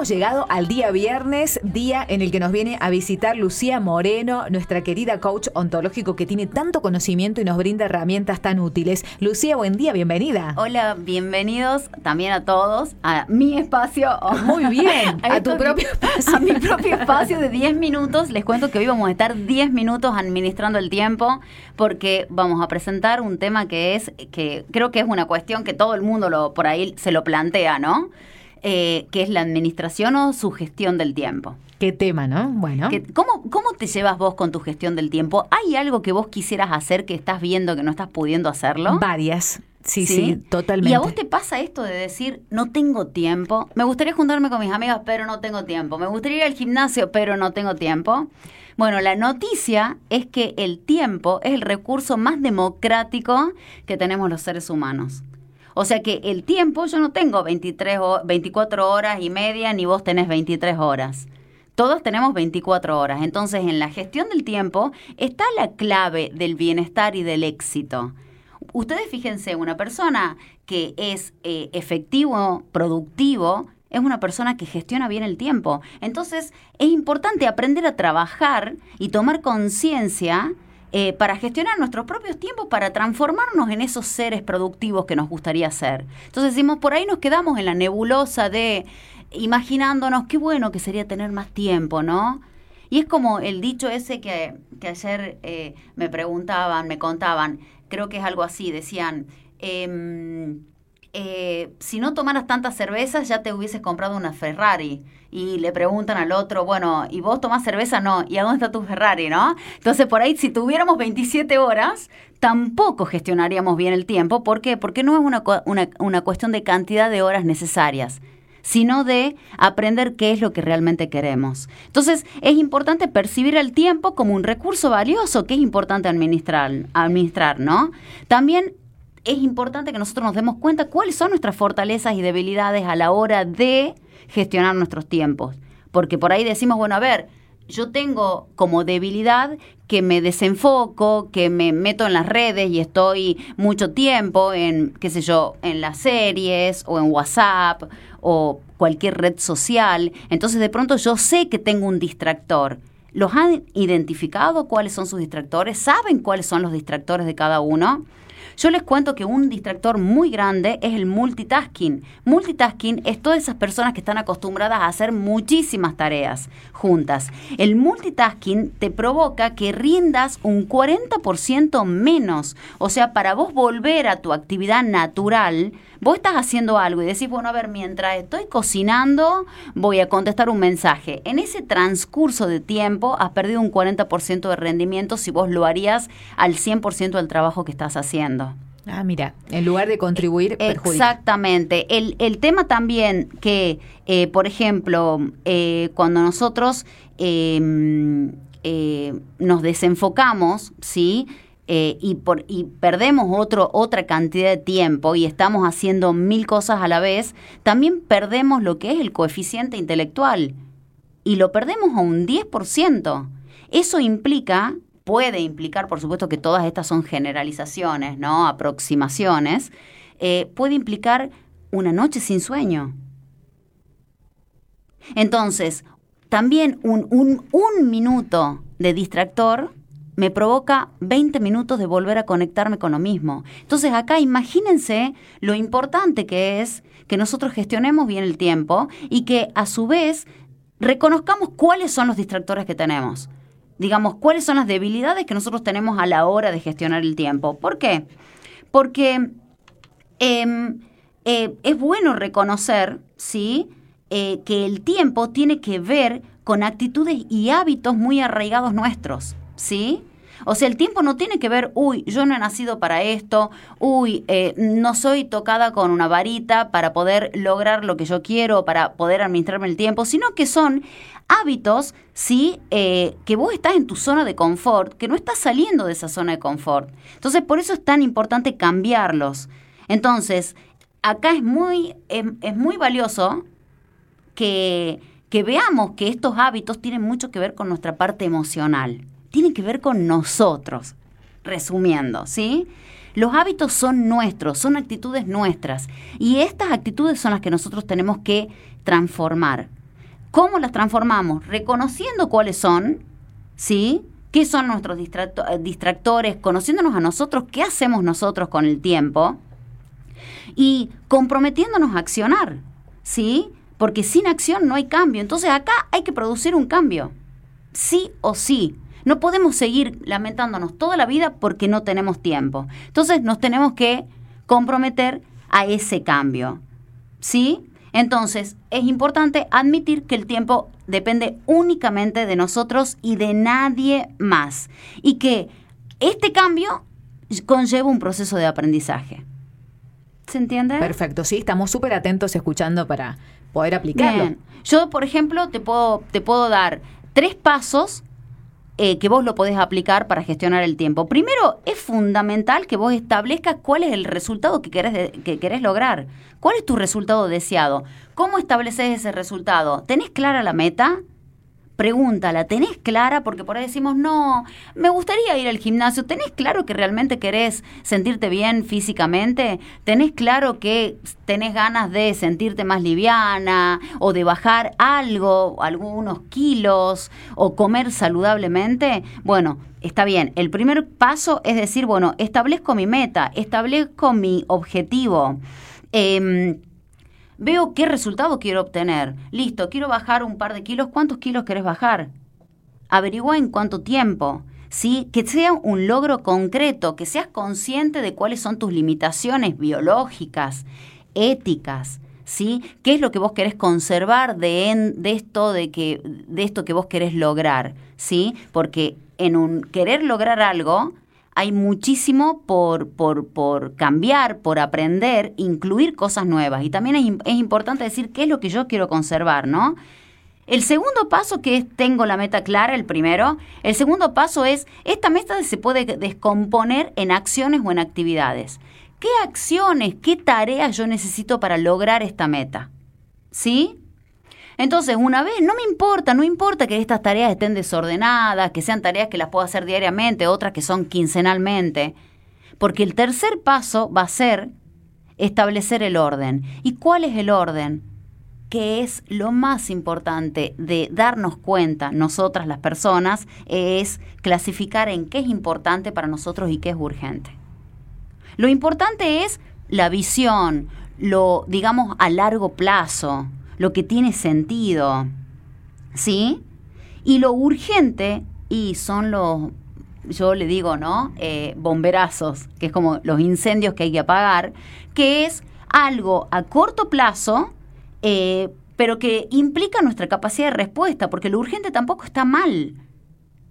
hemos llegado al día viernes, día en el que nos viene a visitar Lucía Moreno, nuestra querida coach ontológico que tiene tanto conocimiento y nos brinda herramientas tan útiles. Lucía, buen día, bienvenida. Hola, bienvenidos también a todos a mi espacio. Muy bien, a, tu propio espacio. A mi propio espacio de 10 minutos. Les cuento que hoy vamos a estar 10 minutos administrando el tiempo porque vamos a presentar un tema que es, que creo que es una cuestión que todo el mundo lo, por ahí se lo plantea, ¿no? Eh, que es la administración o su gestión del tiempo. Qué tema, ¿no? Bueno. ¿cómo, ¿Cómo te llevas vos con tu gestión del tiempo? ¿Hay algo que vos quisieras hacer que estás viendo que no estás pudiendo hacerlo? Varias. Sí, sí, totalmente. ¿Y a vos te pasa esto de decir, no tengo tiempo? Me gustaría juntarme con mis amigas, pero no tengo tiempo. Me gustaría ir al gimnasio, pero no tengo tiempo. Bueno, la noticia es que el tiempo es el recurso más democrático que tenemos los seres humanos. O sea que el tiempo, yo no tengo 23 o 24 horas y media, ni vos tenés 23 horas. Todos tenemos 24 horas. Entonces, en la gestión del tiempo está la clave del bienestar y del éxito. Ustedes fíjense, una persona que es eh, efectivo, productivo, es una persona que gestiona bien el tiempo. Entonces, es importante aprender a trabajar y tomar conciencia eh, para gestionar nuestros propios tiempos, para transformarnos en esos seres productivos que nos gustaría ser. Entonces decimos, por ahí nos quedamos en la nebulosa de imaginándonos qué bueno que sería tener más tiempo, ¿no? Y es como el dicho ese que, que ayer eh, me preguntaban, me contaban, creo que es algo así, decían, eh, eh, si no tomaras tantas cervezas ya te hubieses comprado una Ferrari. Y le preguntan al otro, bueno, ¿y vos tomás cerveza? No, ¿y a dónde está tu Ferrari? ¿No? Entonces, por ahí, si tuviéramos 27 horas, tampoco gestionaríamos bien el tiempo. ¿Por qué? Porque no es una, una, una cuestión de cantidad de horas necesarias sino de aprender qué es lo que realmente queremos. Entonces, es importante percibir el tiempo como un recurso valioso que es importante administrar, administrar ¿no? También es importante que nosotros nos demos cuenta cuáles son nuestras fortalezas y debilidades a la hora de gestionar nuestros tiempos. Porque por ahí decimos, bueno, a ver, yo tengo como debilidad que me desenfoco, que me meto en las redes y estoy mucho tiempo en, qué sé yo, en las series o en WhatsApp o cualquier red social. Entonces de pronto yo sé que tengo un distractor. ¿Los han identificado cuáles son sus distractores? ¿Saben cuáles son los distractores de cada uno? Yo les cuento que un distractor muy grande es el multitasking. Multitasking es todas esas personas que están acostumbradas a hacer muchísimas tareas juntas. El multitasking te provoca que rindas un 40% menos. O sea, para vos volver a tu actividad natural, vos estás haciendo algo y decís, bueno, a ver, mientras estoy cocinando, voy a contestar un mensaje. En ese transcurso de tiempo has perdido un 40% de rendimiento si vos lo harías al 100% del trabajo que estás haciendo. Ah, mira, en lugar de contribuir, perjudica. Exactamente. El, el tema también que, eh, por ejemplo, eh, cuando nosotros em, eh, nos desenfocamos, ¿sí? Eh, y, por, y perdemos otro, otra cantidad de tiempo y estamos haciendo mil cosas a la vez, también perdemos lo que es el coeficiente intelectual y lo perdemos a un 10%. Eso implica, puede implicar, por supuesto que todas estas son generalizaciones, ¿no? aproximaciones, eh, puede implicar una noche sin sueño. Entonces, también un, un, un minuto de distractor me provoca 20 minutos de volver a conectarme con lo mismo. Entonces acá imagínense lo importante que es que nosotros gestionemos bien el tiempo y que a su vez reconozcamos cuáles son los distractores que tenemos. Digamos, cuáles son las debilidades que nosotros tenemos a la hora de gestionar el tiempo. ¿Por qué? Porque em, eh, es bueno reconocer, ¿sí? Eh, que el tiempo tiene que ver con actitudes y hábitos muy arraigados nuestros, ¿sí? O sea, el tiempo no tiene que ver, uy, yo no he nacido para esto, uy, eh, no soy tocada con una varita para poder lograr lo que yo quiero, para poder administrarme el tiempo, sino que son hábitos, sí, eh, que vos estás en tu zona de confort, que no estás saliendo de esa zona de confort. Entonces, por eso es tan importante cambiarlos. Entonces, acá es muy, es, muy valioso que, que veamos que estos hábitos tienen mucho que ver con nuestra parte emocional tiene que ver con nosotros. Resumiendo, ¿sí? Los hábitos son nuestros, son actitudes nuestras. Y estas actitudes son las que nosotros tenemos que transformar. ¿Cómo las transformamos? Reconociendo cuáles son, ¿sí? ¿Qué son nuestros eh, distractores? Conociéndonos a nosotros, ¿qué hacemos nosotros con el tiempo? Y comprometiéndonos a accionar, ¿sí? Porque sin acción no hay cambio. Entonces acá hay que producir un cambio, sí o sí. No podemos seguir lamentándonos toda la vida porque no tenemos tiempo. Entonces nos tenemos que comprometer a ese cambio. ¿Sí? Entonces, es importante admitir que el tiempo depende únicamente de nosotros y de nadie más. Y que este cambio conlleva un proceso de aprendizaje. ¿Se entiende? Perfecto, sí, estamos súper atentos escuchando para poder aplicarlo. Yo, por ejemplo, te puedo, te puedo dar tres pasos eh, que vos lo podés aplicar para gestionar el tiempo. Primero, es fundamental que vos establezcas cuál es el resultado que querés, que querés lograr. ¿Cuál es tu resultado deseado? ¿Cómo estableces ese resultado? ¿Tenés clara la meta? Pregúntala, ¿tenés clara? Porque por ahí decimos, no, me gustaría ir al gimnasio. ¿Tenés claro que realmente querés sentirte bien físicamente? ¿Tenés claro que tenés ganas de sentirte más liviana o de bajar algo, algunos kilos o comer saludablemente? Bueno, está bien. El primer paso es decir, bueno, establezco mi meta, establezco mi objetivo. Eh, Veo qué resultado quiero obtener. Listo, quiero bajar un par de kilos. ¿Cuántos kilos querés bajar? Averigua en cuánto tiempo. ¿sí? Que sea un logro concreto, que seas consciente de cuáles son tus limitaciones biológicas, éticas, ¿sí? ¿Qué es lo que vos querés conservar de, de, esto, de, que, de esto que vos querés lograr, ¿sí? Porque en un querer lograr algo, hay muchísimo por, por, por, cambiar, por aprender, incluir cosas nuevas. Y también es, es, importante decir qué es lo que yo quiero conservar, ¿no? El segundo paso, que es tengo la meta clara, el primero, el segundo paso es, esta meta se puede descomponer en acciones o en actividades. ¿Qué acciones, qué tareas yo necesito para lograr esta meta? ¿Sí? Entonces, una vez, no me importa, no importa que estas tareas estén desordenadas, que sean tareas que las puedo hacer diariamente, otras que son quincenalmente, porque el tercer paso va a ser establecer el orden. ¿Y cuál es el orden? que es lo más importante de darnos cuenta, nosotras las personas, es clasificar en qué es importante para nosotros y qué es urgente. Lo importante es la visión, lo, digamos, a largo plazo, lo que tiene sentido, ¿sí? Y lo urgente, y son los, yo le digo, ¿no? Eh, bomberazos, que es como los incendios que hay que apagar, que es algo a corto plazo, eh, pero que implica nuestra capacidad de respuesta, porque lo urgente tampoco está mal.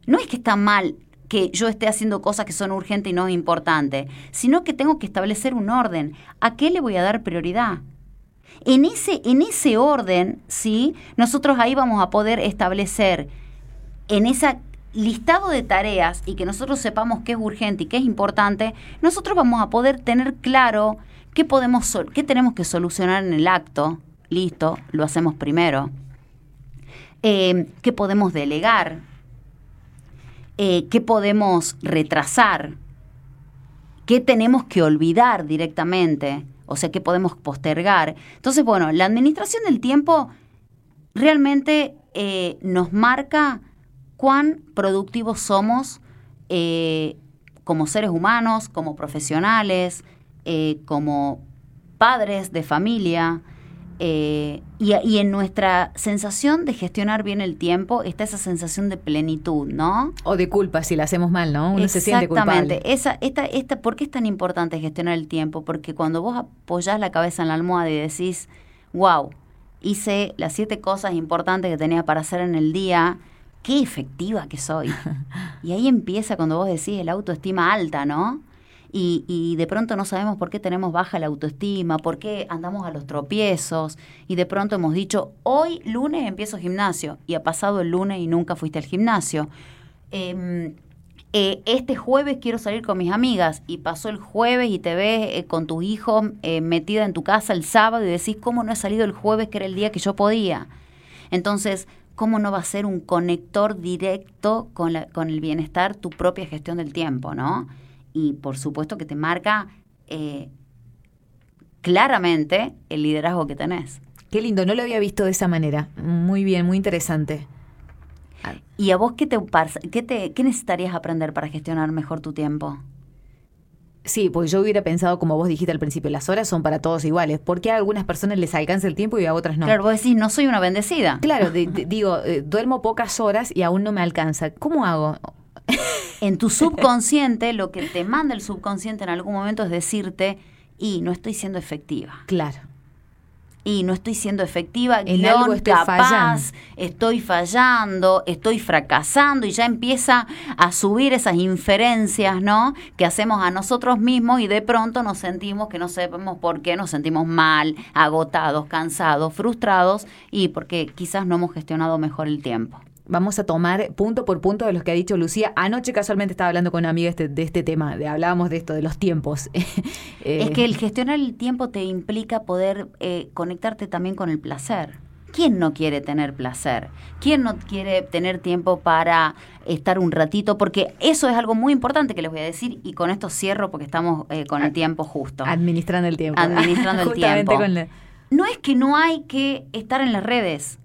No es que está mal que yo esté haciendo cosas que son urgentes y no importantes, sino que tengo que establecer un orden. ¿A qué le voy a dar prioridad? En ese, en ese orden, ¿sí? Nosotros ahí vamos a poder establecer en ese listado de tareas y que nosotros sepamos qué es urgente y qué es importante, nosotros vamos a poder tener claro qué, podemos, qué tenemos que solucionar en el acto. Listo, lo hacemos primero. Eh, qué podemos delegar, eh, qué podemos retrasar, qué tenemos que olvidar directamente o sea, que podemos postergar. Entonces, bueno, la administración del tiempo realmente eh, nos marca cuán productivos somos eh, como seres humanos, como profesionales, eh, como padres de familia, eh, y, en nuestra sensación de gestionar bien el tiempo está esa sensación de plenitud, ¿no? O de culpa si la hacemos mal, ¿no? Uno se siente culpable. Esa, esta, esta, ¿Por qué es tan importante gestionar el tiempo? Porque cuando vos apoyás la cabeza en la almohada y decís, wow, hice las siete cosas importantes que tenía para hacer en el día, qué efectiva que soy. y ahí empieza cuando vos decís el autoestima alta, ¿no? Y, de pronto no sabemos por qué tenemos baja la autoestima, por qué andamos a los tropiezos y de pronto hemos dicho, hoy lunes empiezo gimnasio y ha pasado el lunes y nunca fuiste al gimnasio. Em, eh, este jueves quiero salir con mis amigas y pasó el jueves y te ves eh, con tus hijos eh, metida en tu casa el sábado y decís, ¿cómo no he salido el jueves que era el día que yo podía? Entonces, ¿cómo no va a ser un conector directo con, la, con el bienestar tu propia gestión del tiempo, no? Y por supuesto que te marca eh, claramente el liderazgo que tenés. Qué lindo, no lo había visto de esa manera. Muy bien, muy interesante. ¿Y a vos qué te, pasa- qué te qué necesitarías aprender para gestionar mejor tu tiempo? Sí, porque yo hubiera pensado, como vos dijiste al principio, las horas son para todos iguales. ¿Por qué a algunas personas les alcanza el tiempo y a otras no? Claro, vos decís, no soy una bendecida. Claro, de- de- digo, eh, duermo pocas horas y aún no me alcanza. ¿Cómo hago? En tu subconsciente, lo que te manda el subconsciente en algún momento es decirte, y no estoy siendo efectiva. Claro. y no estoy siendo efectiva, En guion, algo estoy capaz, fallando. estoy fallando, estoy fracasando y ya empieza a subir esas inferencias, ¿no? Que hacemos a nosotros mismos y de pronto nos sentimos que no sabemos por qué, nos sentimos mal, agotados, cansados, frustrados y porque quizás no hemos gestionado mejor el tiempo. Vamos a tomar punto por punto de los que ha dicho Lucía. Anoche casualmente estaba hablando con una amiga este- de este tema, de, hablábamos de esto, de los tiempos. Eh, Es que el gestionar el tiempo te implica poder eh, conectarte también con el placer. ¿Quién no quiere tener placer? ¿Quién no quiere tener tiempo para estar un ratito? Porque eso es algo muy importante que les voy a decir y con esto cierro porque estamos eh, con el tiempo justo. Administrando el tiempo. Administrando el tiempo. con la- No es que no hay que estar en las redes.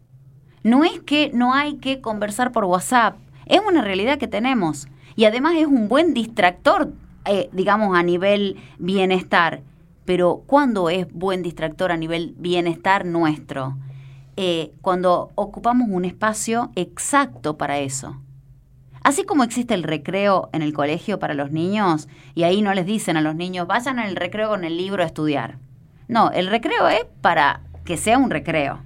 No es que no hay que conversar por WhatsApp. Es una realidad que tenemos. Y además es un buen distractor, eh, digamos, a nivel bienestar. Pero ¿cuándo es buen distractor a nivel bienestar nuestro? Eh, cuando ocupamos un espacio exacto para eso. Así como existe el recreo en el colegio para los niños, y ahí no les dicen a los niños, vayan al recreo con el libro a estudiar. No, el recreo es para que sea un recreo.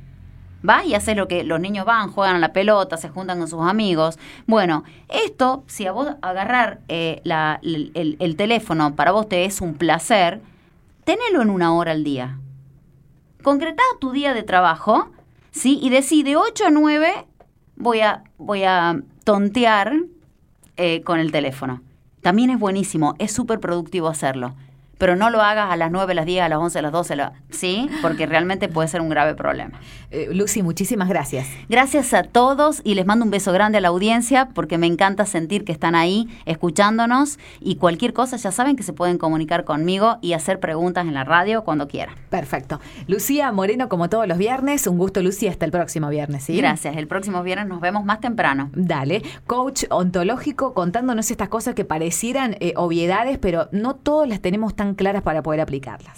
Vas y haces lo que los niños van, juegan a la pelota, se juntan con sus amigos. Bueno, esto, si a vos agarrar eh, el- el teléfono para vos te es un placer, tenelo en una hora al día. Concretá tu día de trabajo, ¿sí? Y decí de 8 a 9 voy a, voy a tontear eh, con el teléfono. También es buenísimo, es súper productivo hacerlo. Pero no lo hagas a las 9, a las 10, a las 11, a las 12, a la- ¿sí? Porque realmente puede ser un grave problema. Eh, Lucy, muchísimas gracias. Gracias a todos y les mando un beso grande a la audiencia porque me encanta sentir que están ahí escuchándonos y cualquier cosa ya saben que se pueden comunicar conmigo y hacer preguntas en la radio cuando quieran. Perfecto. Lucía Moreno, como todos los viernes. Un gusto, Lucía. Hasta el próximo viernes. ¿sí? Gracias. El próximo viernes nos vemos más temprano. Dale, coach ontológico contándonos estas cosas que parecieran eh, obviedades, pero no todas las tenemos claras para poder aplicarlas.